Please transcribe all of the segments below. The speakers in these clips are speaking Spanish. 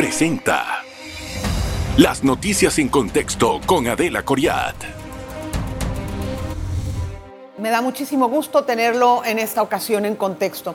presenta Las noticias en contexto con Adela Coriat. Me da muchísimo gusto tenerlo en esta ocasión en contexto.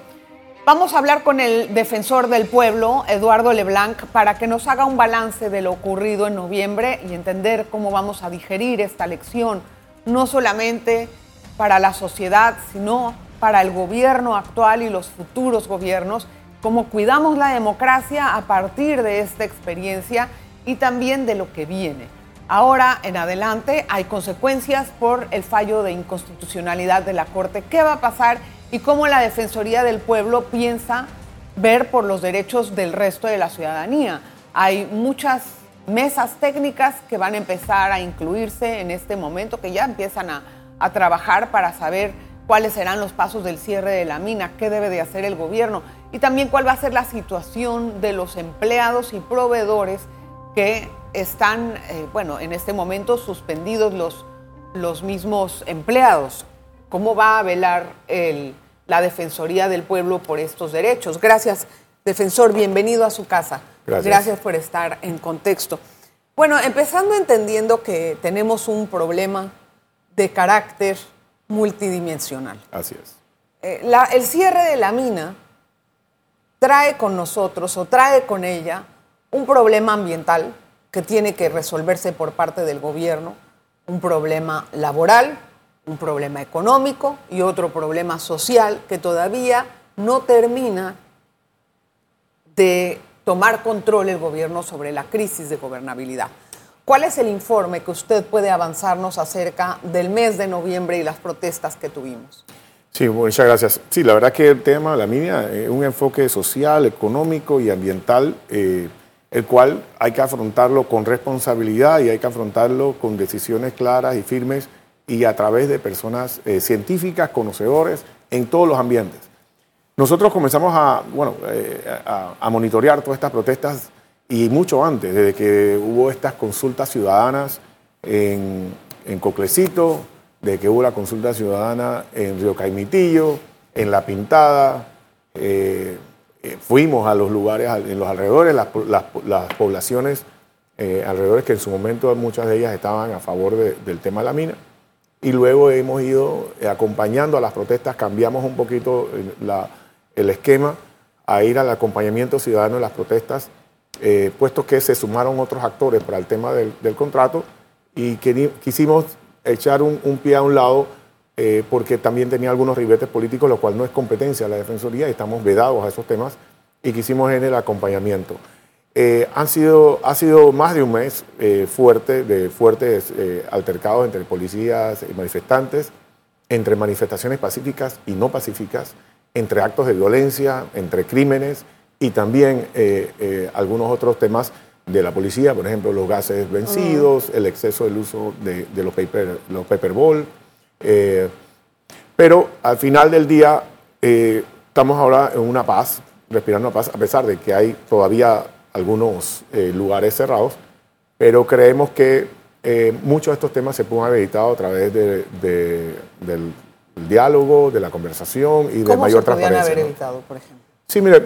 Vamos a hablar con el defensor del pueblo, Eduardo Leblanc, para que nos haga un balance de lo ocurrido en noviembre y entender cómo vamos a digerir esta lección, no solamente para la sociedad, sino para el gobierno actual y los futuros gobiernos cómo cuidamos la democracia a partir de esta experiencia y también de lo que viene. Ahora en adelante hay consecuencias por el fallo de inconstitucionalidad de la Corte. ¿Qué va a pasar y cómo la Defensoría del Pueblo piensa ver por los derechos del resto de la ciudadanía? Hay muchas mesas técnicas que van a empezar a incluirse en este momento, que ya empiezan a, a trabajar para saber cuáles serán los pasos del cierre de la mina, qué debe de hacer el gobierno y también cuál va a ser la situación de los empleados y proveedores que están, eh, bueno, en este momento suspendidos los, los mismos empleados. ¿Cómo va a velar la Defensoría del Pueblo por estos derechos? Gracias, defensor, bienvenido a su casa. Gracias. Gracias por estar en contexto. Bueno, empezando entendiendo que tenemos un problema de carácter multidimensional. Así es. Eh, la- el cierre de la mina trae con nosotros o trae con ella un problema ambiental que tiene que resolverse por parte del gobierno, un problema laboral, un problema económico y otro problema social que todavía no termina de tomar control el gobierno sobre la crisis de gobernabilidad. ¿Cuál es el informe que usted puede avanzarnos acerca del mes de noviembre y las protestas que tuvimos? Sí, muchas gracias. Sí, la verdad que el tema la mina es un enfoque social, económico y ambiental, eh, el cual hay que afrontarlo con responsabilidad y hay que afrontarlo con decisiones claras y firmes y a través de personas eh, científicas, conocedores en todos los ambientes. Nosotros comenzamos a, bueno, eh, a monitorear todas estas protestas y mucho antes, desde que hubo estas consultas ciudadanas en, en Coclecito, de que hubo la consulta ciudadana en Río Caimitillo, en La Pintada, eh, eh, fuimos a los lugares en los alrededores, las, po- las po- las poblaciones eh, alrededores que en su momento muchas de ellas estaban a favor de- del tema de la mina. Y luego hemos ido acompañando a las protestas, cambiamos un poquito el esquema a ir al acompañamiento ciudadano de las protestas, puesto que se sumaron otros actores para el tema del, contrato y quisimos echar un, pie a un lado eh, porque también tenía algunos ribetes políticos, lo cual no es competencia de la Defensoría y estamos vedados a esos temas y quisimos en el acompañamiento. Eh, han sido, ha sido más de un mes eh, fuerte, de fuertes eh, altercados entre policías y manifestantes, entre manifestaciones pacíficas y no pacíficas, entre actos de violencia, entre crímenes y también algunos otros temas de la policía, por ejemplo, los gases vencidos, el exceso del uso de, de los, paper, los paperball. eh, pero al final del día eh, estamos ahora en una paz, respirando una paz, a pesar de que hay todavía algunos eh, lugares cerrados, pero creemos que muchos de estos temas se pueden haber evitado a través de- de- del diálogo, de la conversación y de ¿Cómo mayor se podían transparencia. haber ¿no? evitado, por ejemplo? Sí, mire,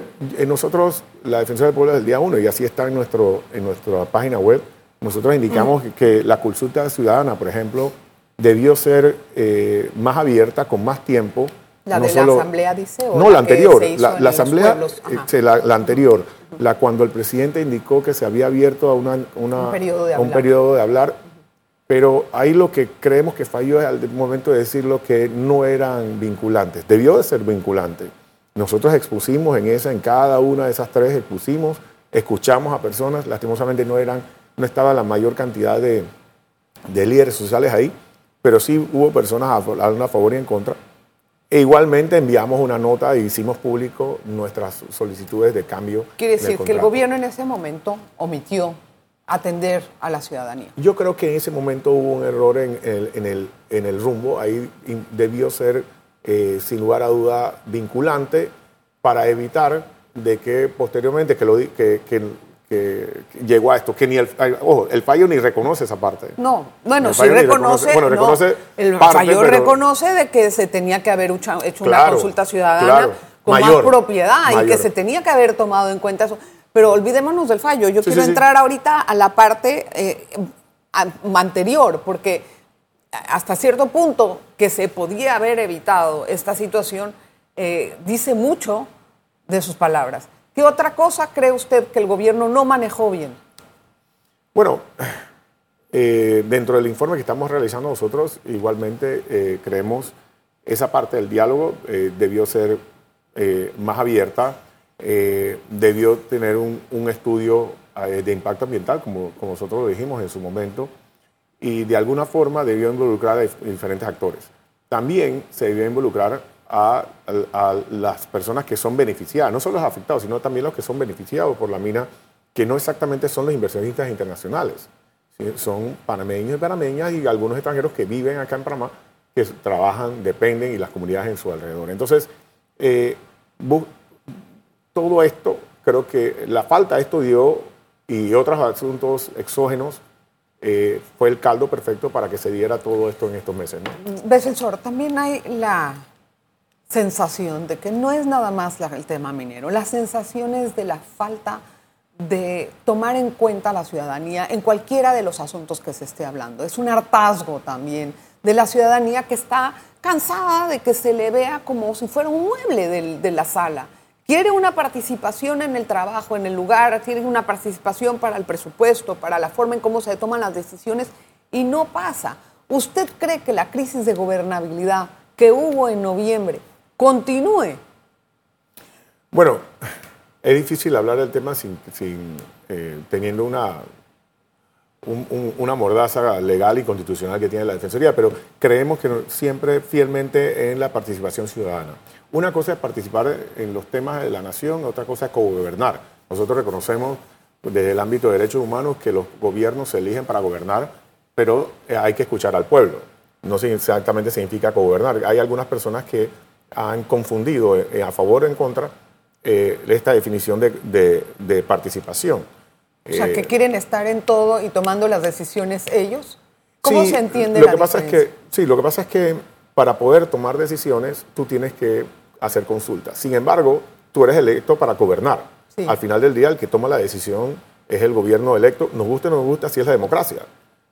nosotros, la Defensa del Pueblo desde el día uno, y así está en, nuestro, en nuestra página web, nosotros indicamos que, que la consulta ciudadana, por ejemplo, debió ser eh, más abierta, con más tiempo. ¿La no de la solo- asamblea dice o No, la la anterior. La, la asamblea, eh, la, la anterior, la cuando el presidente indicó que se había abierto a una, una- Un periodo de a un periodo de hablar, pero ahí lo que creemos que falló es al momento de decirlo que no eran vinculantes. Debió de ser vinculante. Nosotros expusimos en esa, en cada una de esas tres expusimos, escuchamos a personas, lastimosamente no eran, no estaba la mayor cantidad de, de líderes sociales ahí, pero sí hubo personas a, a favor y en contra. E igualmente enviamos una nota e hicimos público nuestras solicitudes de cambio. Quiere decir que el gobierno en ese momento omitió atender a la ciudadanía. Yo creo que en ese momento hubo un error en el, en el, en el rumbo. Ahí debió ser, eh, sin lugar a duda, vinculante para evitar de que posteriormente, que, lo, di- que, que, que llegó a esto, que ni el, ojo, el fallo ni reconoce esa parte. No, bueno, El sí reconoce, bueno, no, reconoce el parte, fallo pero- reconoce de que se tenía que haber hecho, una Claro, consulta ciudadana claro, con mayor, más propiedad y que se tenía que haber tomado en cuenta eso. pero olvidémonos del fallo. Yo quiero entrar ahorita a la parte eh, anterior, porque hasta cierto punto que se podía haber evitado esta situación, eh, dice mucho de sus palabras. ¿Qué otra cosa cree usted que el gobierno no manejó bien? Bueno, eh, dentro del informe que estamos realizando nosotros, igualmente eh, creemos esa parte del diálogo debió ser más abierta, debió tener un, estudio de impacto ambiental, como, como, nosotros lo dijimos en su momento, y de alguna forma debió involucrar a diferentes actores. También se debió involucrar a, las personas que son beneficiadas, no solo los afectados, sino también los que son beneficiados por la mina, que no exactamente son los inversionistas internacionales, son panameños y panameñas y algunos extranjeros que viven acá en Panamá, que trabajan, dependen y las comunidades en su alrededor. Entonces, eh, todo esto, creo que la falta de esto dio y otros asuntos exógenos eh, fue el caldo perfecto para que se diera todo esto en estos meses. ¿no? también hay la sensación de que no es nada más el tema minero, la sensación es de la falta de tomar en cuenta a la ciudadanía en cualquiera de los asuntos que se esté hablando. Es un hartazgo también de la ciudadanía que está cansada de que se le vea como si fuera un mueble de, la sala. Quiere una participación en el trabajo, en el lugar, quiere una participación para el presupuesto, para la forma en cómo se toman las decisiones y no pasa. ¿Usted cree que la crisis de gobernabilidad que hubo en noviembre continúe. Bueno, es difícil hablar del tema sin, eh, teniendo una, una mordaza legal y constitucional que tiene la Defensoría, pero creemos que siempre fielmente en la participación ciudadana. Una cosa es participar en los temas de la nación, otra cosa es co-gobernar. Nosotros reconocemos desde el ámbito de derechos humanos que los gobiernos se eligen para gobernar, pero hay que escuchar al pueblo. No exactamente significa co-gobernar. Hay algunas personas que han confundido eh, a favor o en contra eh, esta definición de, participación. O sea, que eh, quieren estar en todo y tomando las decisiones ellos. ¿Cómo se entiende lo la que pasa es que Sí, lo que pasa es que para poder tomar decisiones tú tienes que hacer consultas. Sin embargo, tú eres electo para gobernar. Al final del día, el que toma la decisión es el gobierno electo. Nos guste o no nos guste, así es la democracia.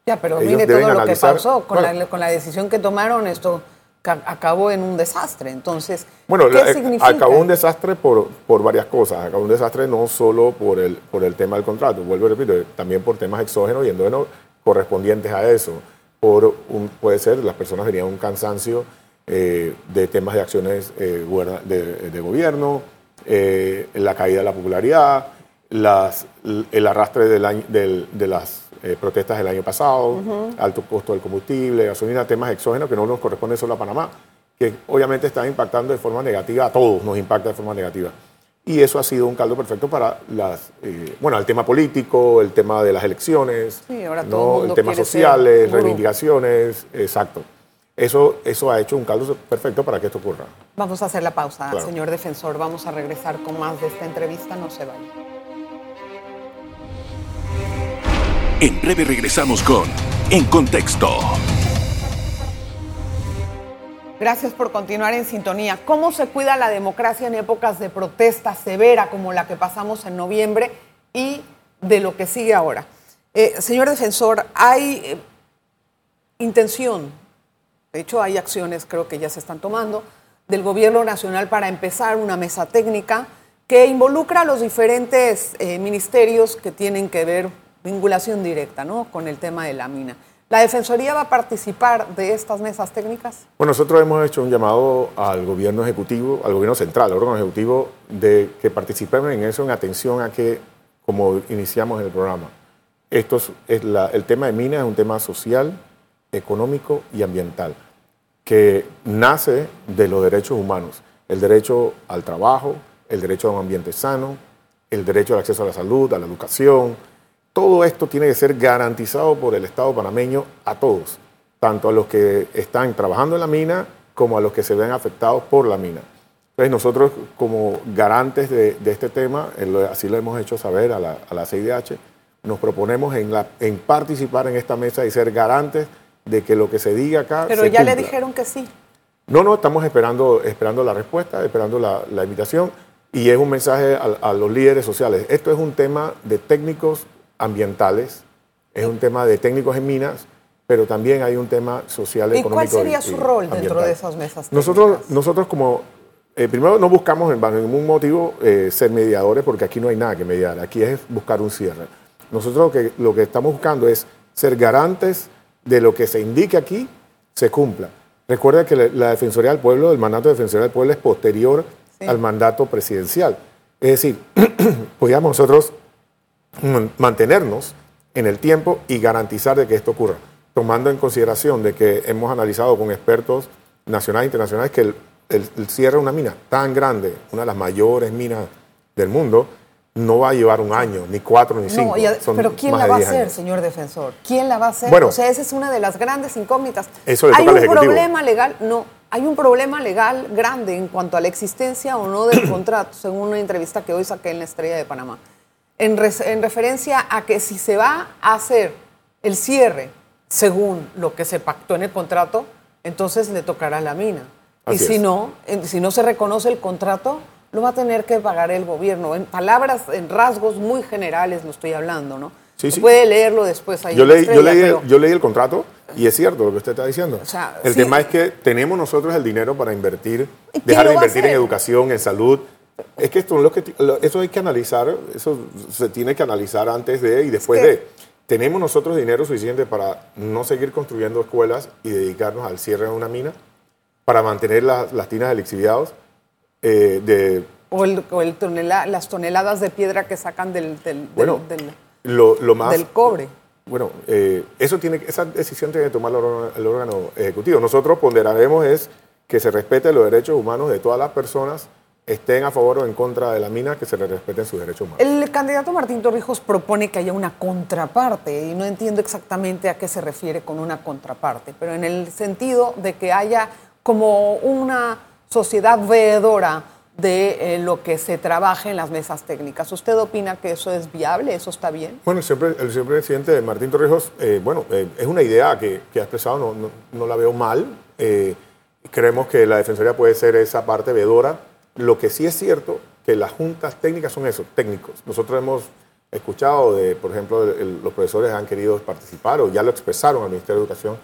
Ya, pero mire todo lo que pasó con, la, con la decisión que tomaron esto acabó en un desastre. Entonces, bueno, ¿qué significa? acabó un desastre por, por varias cosas. Acabó un desastre no solo por el, por el tema del contrato, vuelvo a repetir, también por temas exógenos y endógenos correspondientes a eso. Por un, puede ser, las personas tenían un cansancio eh, de temas de acciones eh, de, gobierno, eh, la caída de la popularidad, las, el arrastre del, de las eh, protestas del año pasado, alto costo del combustible, gasolina, temas exógenos que no nos corresponden solo a Panamá, que obviamente están impactando de forma negativa, a todos nos impacta de forma negativa. Y eso ha sido un caldo perfecto para las, eh, bueno, el tema político, el tema de las elecciones, sí, ahora todo el, tema sociales, reivindicaciones, exacto. Eso, eso ha hecho un caldo perfecto para que esto ocurra. Vamos a hacer la pausa, señor defensor. Vamos a regresar con más de esta entrevista. No se vaya. En breve regresamos con En Contexto. Gracias por continuar en sintonía. ¿Cómo se cuida la democracia en épocas de protesta severa como la que pasamos en noviembre y de lo que sigue ahora? Eh, señor defensor, hay eh, intención, de hecho hay acciones, creo que ya se están tomando, del gobierno nacional para empezar una mesa técnica que involucra a los diferentes eh, ministerios que tienen que ver vinculación directa ¿no? con el tema de la mina. ¿La Defensoría va a participar de estas mesas técnicas? Bueno, nosotros hemos hecho un llamado al gobierno ejecutivo, al gobierno central, al órgano ejecutivo, de que participen en eso en atención a que, como iniciamos el programa, esto es, el tema de minas es un tema social, económico y ambiental, que nace de los derechos humanos, el derecho al trabajo, el derecho a un ambiente sano, el derecho al acceso a la salud, a la educación, todo esto tiene que ser garantizado por el Estado panameño a todos, tanto a los que están trabajando en la mina como a los que se ven afectados por la mina. Entonces nosotros como garantes de, este tema, así lo hemos hecho saber a la, a CIDH, nos proponemos en, en participar en esta mesa y ser garantes de que lo que se diga acá. Pero ya le dijeron que sí. No, no, estamos esperando, esperando la respuesta, esperando la, la invitación y es un mensaje a, los líderes sociales. Esto es un tema de técnicos ambientales, es un tema de técnicos en minas, pero también hay un tema social, ¿Y económico. ¿Y cuál sería su rol dentro de esas mesas? Nosotros, nosotros como, eh, primero no buscamos en ningún motivo eh, ser mediadores, porque aquí no hay nada que mediar, aquí es buscar un cierre. Nosotros lo que, lo que estamos buscando es ser garantes de lo que se indique aquí se cumpla. Recuerda que la Defensoría del Pueblo, el mandato de Defensoría del Pueblo es posterior al mandato presidencial. Es decir, podríamos nosotros mantenernos en el tiempo y garantizar de que esto ocurra, tomando en consideración de que hemos analizado con expertos nacionales e internacionales que el, el cierre de una mina tan grande, una de las mayores minas del mundo, no va a llevar un año, ni cuatro, ni cinco. pero ¿quién la va a hacer, señor defensor? ¿Quién la va a hacer? Bueno, o sea, esa es una de las grandes incógnitas. Eso hay un problema legal, no, hay un problema legal grande en cuanto a la existencia o no del contrato, según una entrevista que hoy saqué en la Estrella de Panamá, en, en referencia a que si se va a hacer el cierre según lo que se pactó en el contrato, entonces le tocará la mina. y si no, si no se reconoce el contrato, lo va a tener que pagar el gobierno. En palabras, en rasgos muy generales lo estoy hablando, ¿no? Sí, sí. Puede leerlo después ahí. Yo, leí, yo, leí, yo leí el contrato y es cierto lo que usted está diciendo. el tema es que tenemos nosotros el dinero para invertir, dejar de invertir en educación, en salud. Es que esto, lo que, eso hay que analizar, eso se tiene que analizar antes de y después de. ¿Tenemos nosotros dinero suficiente para no seguir construyendo escuelas y dedicarnos al cierre de una mina? ¿Para mantener las tinas de lixiviados? Eh, de... O, el, las toneladas de piedra que sacan del, del, bueno, lo, más, del cobre. Bueno, eh, eso tiene, esa decisión tiene que tomar el órgano, ejecutivo. Nosotros ponderaremos es que se respete los derechos humanos de todas las personas, estén a favor o en contra de la mina, que se les respeten sus derechos humanos. El candidato Martín Torrijos propone que haya una contraparte, y no entiendo exactamente a qué se refiere con una contraparte, pero en el sentido de que haya como una sociedad veedora de eh, lo que se trabaja en las mesas técnicas. ¿Usted opina que eso es viable? ¿Eso está bien? Bueno, siempre, el señor presidente Martín Torrijos, eh, bueno, eh, es una idea que, ha expresado, no, no, la veo mal. creemos que la Defensoría puede ser esa parte veedora. Lo que sí es cierto, que las juntas técnicas son eso, técnicos. Nosotros hemos escuchado, de, por ejemplo, los profesores han querido participar o ya lo expresaron al Ministerio de Educación,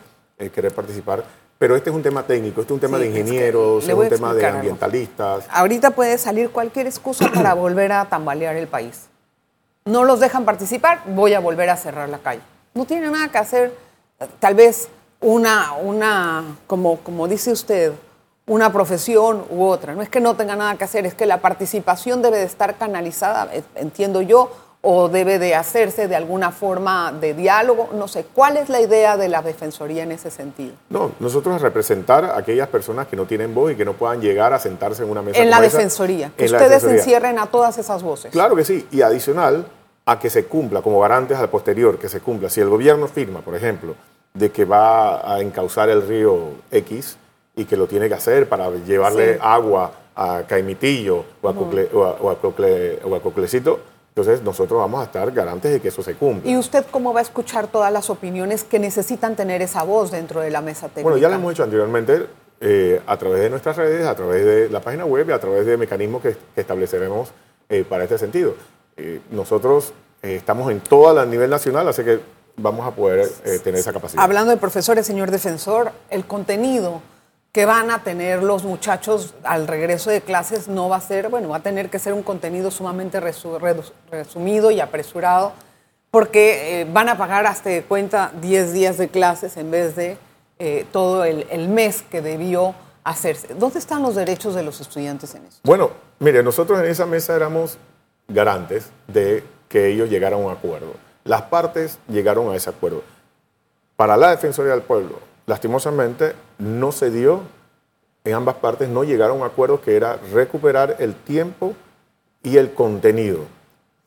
querer participar pero este es un tema técnico, este es un tema de ingenieros, es, un tema de ambientalistas. Ahorita puede salir cualquier excusa para volver a tambalear el país. No los dejan participar, voy a volver a cerrar la calle. No tiene nada que hacer, tal vez una, una como, como dice usted, una profesión u otra. No es que no tenga nada que hacer, es que la participación debe de estar canalizada, entiendo yo, o debe de hacerse de alguna forma de diálogo? No sé, ¿cuál es la idea de la Defensoría en ese sentido? No, nosotros representar a aquellas personas que no tienen voz y que no puedan llegar a sentarse en una mesa. En la Defensoría, que ustedes encierren a todas esas voces. Claro que sí, y adicional a que se cumpla como garantes al posterior, que se cumpla. Si el gobierno firma, por ejemplo, de que va a encauzar el río X y que lo tiene que hacer para llevarle agua a Caimitillo o a, Cocle, o a, o a Coclecito, entonces nosotros vamos a estar garantes de que eso se cumpla. ¿Y usted cómo va a escuchar todas las opiniones que necesitan tener esa voz dentro de la mesa técnica? Bueno, ya lo hemos hecho anteriormente eh, a través de nuestras redes, a través de la página web y a través de mecanismos que, estableceremos eh, para este sentido. Eh, nosotros estamos en todo a nivel nacional, así que vamos a poder tener esa capacidad. Hablando de profesores, señor defensor, el contenido que van a tener los muchachos al regreso de clases no va a ser, bueno, va a tener que ser un contenido sumamente resumido y apresurado, porque eh, van a pagar hasta de cuenta 10 días de clases en vez de eh, todo el, el, mes que debió hacerse. ¿Dónde están los derechos de los estudiantes en eso? Bueno, mire, nosotros en esa mesa éramos garantes de que ellos llegaran a un acuerdo. Las partes llegaron a ese acuerdo. Para la Defensoría del Pueblo, lastimosamente no se dio, en ambas partes no llegaron a un acuerdo que era recuperar el tiempo y el contenido.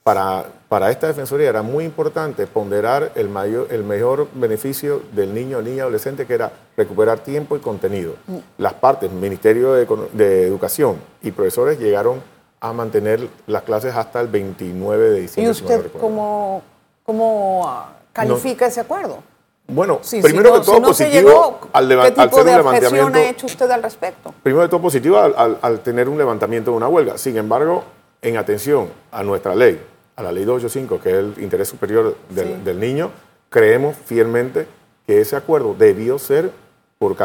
Para, para esta defensoría era muy importante ponderar el, mayor, el mejor beneficio del niño, niña, adolescente, que era recuperar tiempo y contenido. Mm. Las partes, Ministerio de, Educación y profesores llegaron a mantener las clases hasta el 29 de diciembre. ¿Y usted cómo, cómo califica ese acuerdo? Bueno, Sí, primero si no- que todo si no se positivo llegó, al, ¿Qué al de un levantamiento. ha hecho usted al respecto? Primero de todo positivo al, al- al tener un levantamiento de una huelga. Sin embargo, en atención a nuestra ley, a la ley 285, que es el interés superior del, Sí. del niño, creemos fielmente que ese acuerdo debió ser por,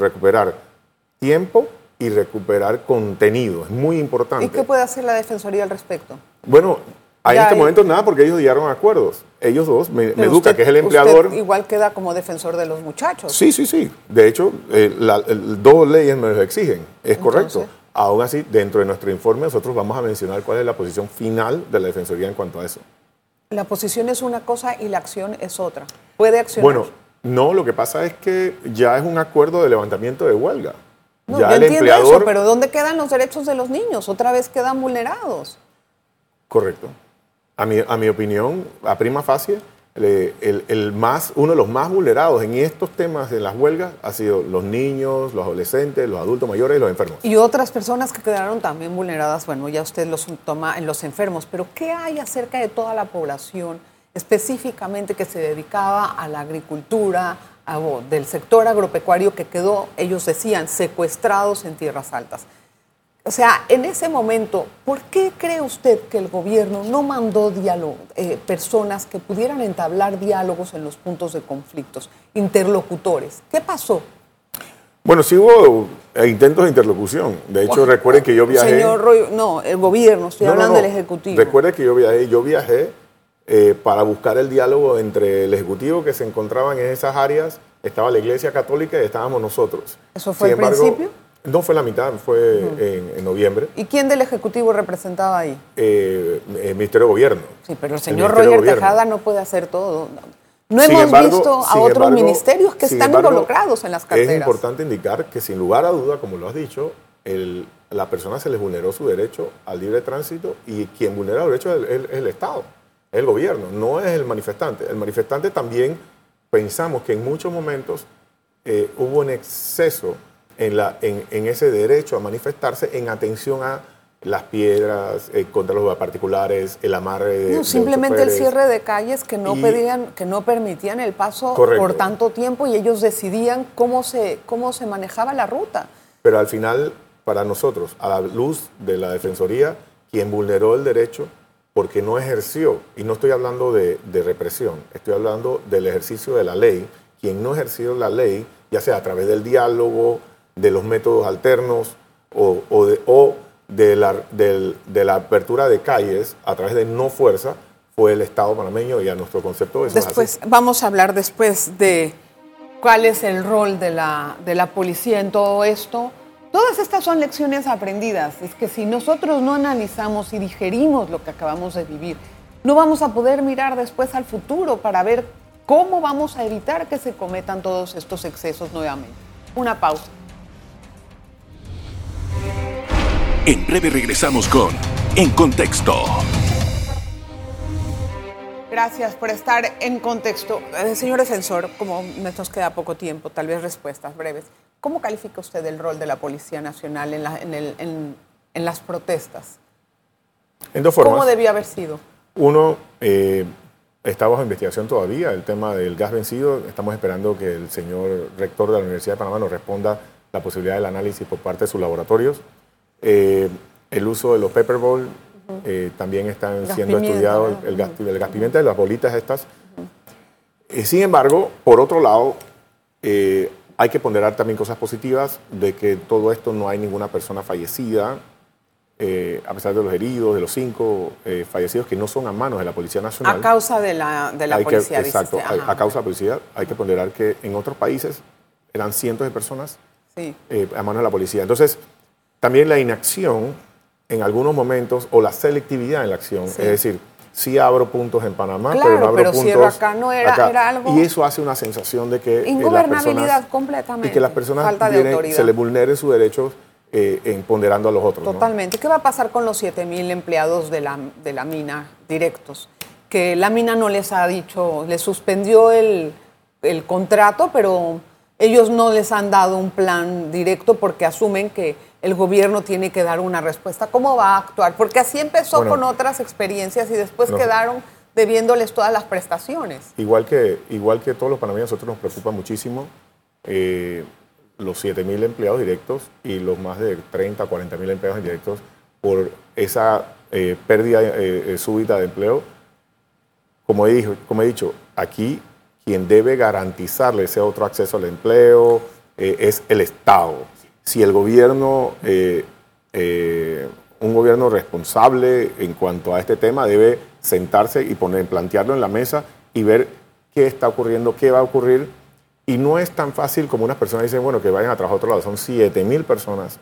recuperar tiempo y recuperar contenido. Es muy importante. ¿Y qué puede hacer la Defensoría al respecto? Bueno, Ya este hay- momento nada porque ellos llegaron a acuerdos. Ellos dos, Me- usted- que es el usted empleador. igual queda como defensor de los muchachos. Sí, sí, sí. De hecho, eh, la- el- dos leyes me lo exigen. Es correcto. Aún así, dentro de nuestro informe, nosotros vamos a mencionar cuál es la posición final de la Defensoría en cuanto a eso. La posición es una cosa y la acción es otra. ¿Puede accionar? Bueno, no, lo que pasa es que ya es un acuerdo de levantamiento de huelga. No, ya yo el entiendo empleador. eso, pero ¿dónde quedan los derechos de los niños? Otra vez quedan vulnerados. Correcto. A mi, a mi opinión, a prima facie, el, el más, uno de los más vulnerados en estos temas de las huelgas ha sido los niños, los adolescentes, los adultos mayores y los enfermos. Y otras personas que quedaron también vulneradas, bueno, ya usted los toma en los enfermos, pero ¿qué hay acerca de toda la población específicamente que se dedicaba a la agricultura, del sector agropecuario que quedó, ellos decían, secuestrados en tierras altas? O sea, en ese momento, ¿por qué cree usted que el gobierno no mandó diálogo, eh, personas que pudieran entablar diálogos en los puntos de conflictos, interlocutores? ¿Qué pasó? Bueno, sí hubo eh, intentos de interlocución. De hecho, recuerden que yo viajé. Señor Roy, no, el gobierno, estoy No, no, hablando no. del Ejecutivo. Recuerde que yo viajé, yo viajé eh, para buscar el diálogo entre el Ejecutivo que se encontraban en esas áreas, estaba la Iglesia Católica y estábamos nosotros. ¿Eso fue Sin al principio? No fue la mitad, fue en, en noviembre. ¿Y quién del Ejecutivo representaba ahí? eh, el Ministerio de Gobierno. Sí, pero el señor Roger Gobierno. Tejada no puede hacer todo. No Sin hemos embargo- visto a otros embargo- ministerios que están embargo, involucrados en las carteras. Es importante indicar que sin lugar a duda, como lo has dicho, el- la persona se le vulneró su derecho al libre tránsito y quien vulnera el derecho es el, es el Estado, es el gobierno, no es el manifestante. El manifestante también pensamos que en muchos momentos eh, hubo un exceso en, la, en, en ese derecho a manifestarse en atención a las piedras, eh, contra los particulares, el amarre de... No, de simplemente el cierre de calles que no Y- pedían, que no permitían el paso Correcto. por tanto tiempo y ellos decidían cómo se, cómo se manejaba la ruta. Pero al final, para nosotros, a la luz de la Defensoría, quien vulneró el derecho porque no ejerció, y no estoy hablando de, de represión, estoy hablando del ejercicio de la ley, quien no ejerció la ley, ya sea a través del diálogo, de los métodos alternos o, o de, o de la, de la apertura de calles a través de no fuerza, fue el Estado panameño y a nuestro concepto eso es así. Después, vamos a hablar después de cuál es el rol de la, de la policía en todo esto. Todas estas son lecciones aprendidas. Es que si nosotros no analizamos y digerimos lo que acabamos de vivir, no vamos a poder mirar después al futuro para ver cómo vamos a evitar que se cometan todos estos excesos nuevamente. Una pausa. En breve regresamos con En Contexto. Gracias por estar en contexto. Eh, señor defensor, como nos queda poco tiempo, tal vez respuestas breves. ¿Cómo califica usted el rol de la Policía Nacional en, la- en el- en- en las protestas? En dos formas. ¿Cómo debió haber sido? Uno, eh, está bajo investigación todavía el tema del gas vencido. Estamos esperando que el señor rector de la Universidad de Panamá nos responda la posibilidad del análisis por parte de sus laboratorios. Eh, el uso de los pepper ball eh, también están Gas siendo estudiados, ¿verdad? el gas, el gas pimienta, las bolitas estas. Eh, sin embargo, por otro lado, eh, hay que ponderar también cosas positivas de que todo esto no hay ninguna persona fallecida, eh, a pesar de los heridos, de los cinco eh, fallecidos que no son a manos de la Policía Nacional. A causa de la, de la que- policía, dice exacto, a, a causa de la policía. Hay que ponderar que en otros países eran cientos de personas Sí. eh, a manos de la policía. Entonces, también la inacción en algunos momentos o la selectividad en la acción. Sí. Es decir, sí abro puntos en Panamá, Claro, pero no abro pero puntos cierro acá. No, era- acá. era algo- Y eso hace una sensación de que eh, las Ingobernabilidad personas- completamente. Y que las personas Falta de vienen- autoridad. se les vulneren sus derechos eh, en ponderando a los otros. ¿no? Totalmente. ¿Qué va a pasar con los 7 mil empleados de la, de la mina directos? Que la mina no les ha dicho, les suspendió el, el contrato, pero ellos no les han dado un plan directo porque asumen que el gobierno tiene que dar una respuesta. ¿Cómo va a actuar? Porque así empezó Bueno. con otras experiencias y después No. quedaron debiéndoles todas las prestaciones. Igual que, igual que todos los panameños, a nosotros nos preocupa muchísimo eh, los 7 mil empleados directos y los más de 30, 40 mil empleados indirectos por esa eh, pérdida eh, súbita de empleo. Como he, dicho, como he dicho, aquí quien debe garantizarle ese otro acceso al empleo es el Estado. Si el gobierno un gobierno responsable en cuanto a este tema debe sentarse y poner, plantearlo en la mesa y ver qué está ocurriendo, qué va a ocurrir. Y no es tan fácil como unas personas dicen, bueno, que vayan a trabajar a otro lado. Son 7 mil personas,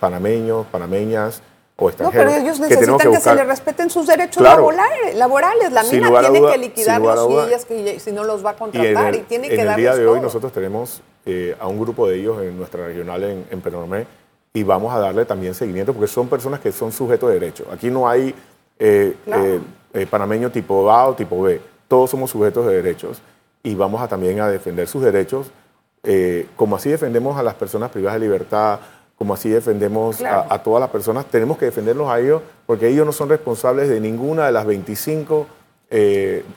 panameños, panameñas o extranjeros. No, pero ellos necesitan que, se les respeten sus derechos laborales. La mina tiene que liquidarlos si, ellas, que, si no los va a contratar y, tiene que En el día de hoy nosotros tenemos eh, a un grupo de ellos en nuestra regional en, en y vamos a darle también seguimiento porque son personas que son sujetos de derecho. Aquí no hay eh, eh, eh, panameño tipo A o tipo B, todos somos sujetos de derechos y vamos a también a defender sus derechos, como así defendemos a las personas privadas de libertad, como así defendemos a, todas las personas, tenemos que defenderlos a ellos porque ellos no son responsables de ninguna de las 25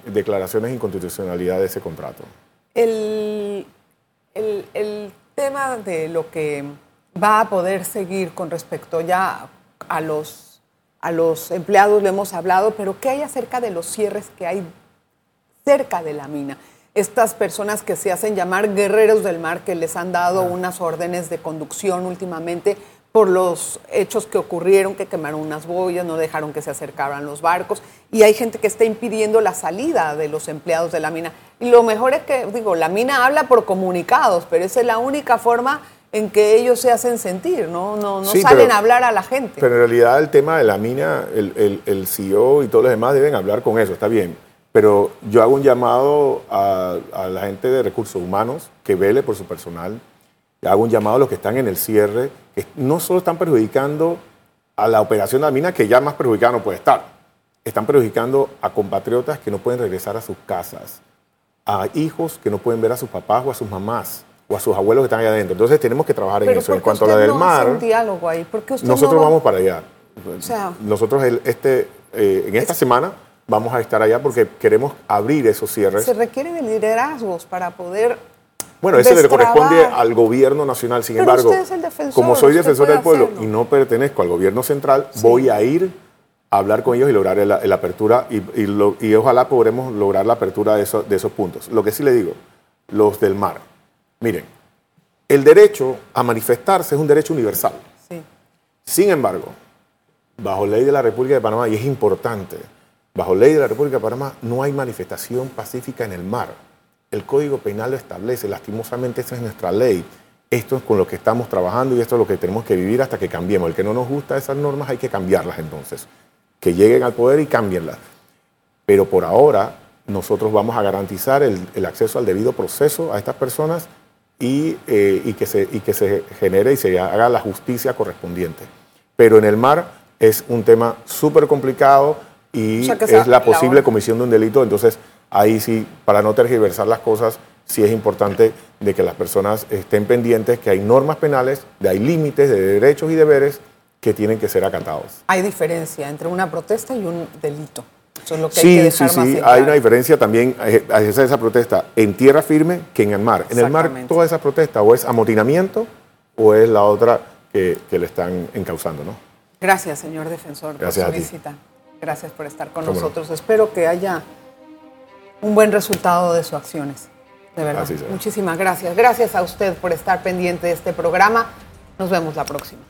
declaraciones de inconstitucionalidad de ese contrato. el, el tema de lo que va a poder seguir con respecto ya a los, a los empleados, le hemos hablado, pero ¿qué hay acerca de los cierres que hay cerca de la mina? Estas personas que se hacen llamar guerreros del mar, que les han dado unas órdenes de conducción últimamente por los hechos que ocurrieron, que quemaron unas boyas, no dejaron que se acercaran los barcos, y hay gente que está impidiendo la salida de los empleados de la mina. Y lo mejor es que, digo, la mina habla por comunicados, pero esa es la única forma en que ellos se hacen sentir, no, no, no salen a hablar a la gente. Pero en realidad el tema de la mina, el, el, CEO y todos los demás deben hablar con eso, está bien. Pero yo hago un llamado a, la gente de recursos humanos que vele por su personal. Hago un llamado a los que están en el cierre, que no solo están perjudicando a la operación de la mina, que ya más perjudicada no puede estar. Están perjudicando a compatriotas que no pueden regresar a sus casas, a hijos que no pueden ver a sus papás o a sus mamás o a sus abuelos que están allá adentro. Entonces tenemos que trabajar en eso. En cuanto a la del mar, un diálogo ahí? nosotros vamos para allá. nosotros este, eh, en esta semana vamos a estar allá porque queremos abrir esos cierres. Se requieren de liderazgos para poder bueno, eso le corresponde al gobierno nacional. Sin embargo, como soy defensor del pueblo y no pertenezco al gobierno central, voy a ir a hablar con ellos y lograr la, apertura y, y, ojalá podremos lograr la apertura de, de esos puntos. Lo que sí le digo, los del mar, Miren, el derecho a manifestarse es un derecho universal. Sin embargo, bajo ley de la República de Panamá, y es importante, bajo ley de la República de Panamá no hay manifestación pacífica en el mar. El Código Penal lo establece, lastimosamente esa es nuestra ley. Esto es con lo que estamos trabajando y esto es lo que tenemos que vivir hasta que cambiemos. El que no nos gusta esas normas hay que cambiarlas entonces. Que lleguen al poder y cámbienlas. Pero por ahora nosotros vamos a garantizar el, el acceso al debido proceso a estas personas eh, y, que se, y que se genere y se haga la justicia correspondiente. Pero en el mar es un tema súper complicado y es la posible comisión de un delito, entonces ahí sí, para no tergiversar las cosas, sí es importante de que las personas estén pendientes que hay normas penales, de hay límites de derechos y deberes que tienen que ser acatados. Hay diferencia entre una protesta y un delito sí, sí, sí. Hay una diferencia también, eh, esa, esa protesta en tierra firme que en el mar. En el mar toda esa protesta o es amotinamiento o es la otra que, le están encauzando, ¿no? Gracias, señor defensor, Gracias por su visita. Gracias por estar con nosotros. Espero que haya un buen resultado de sus acciones. De verdad. Muchísimas gracias. Gracias a usted por estar pendiente de este programa. Nos vemos la próxima.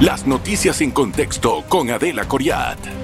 Las noticias en contexto con Adela Coriat.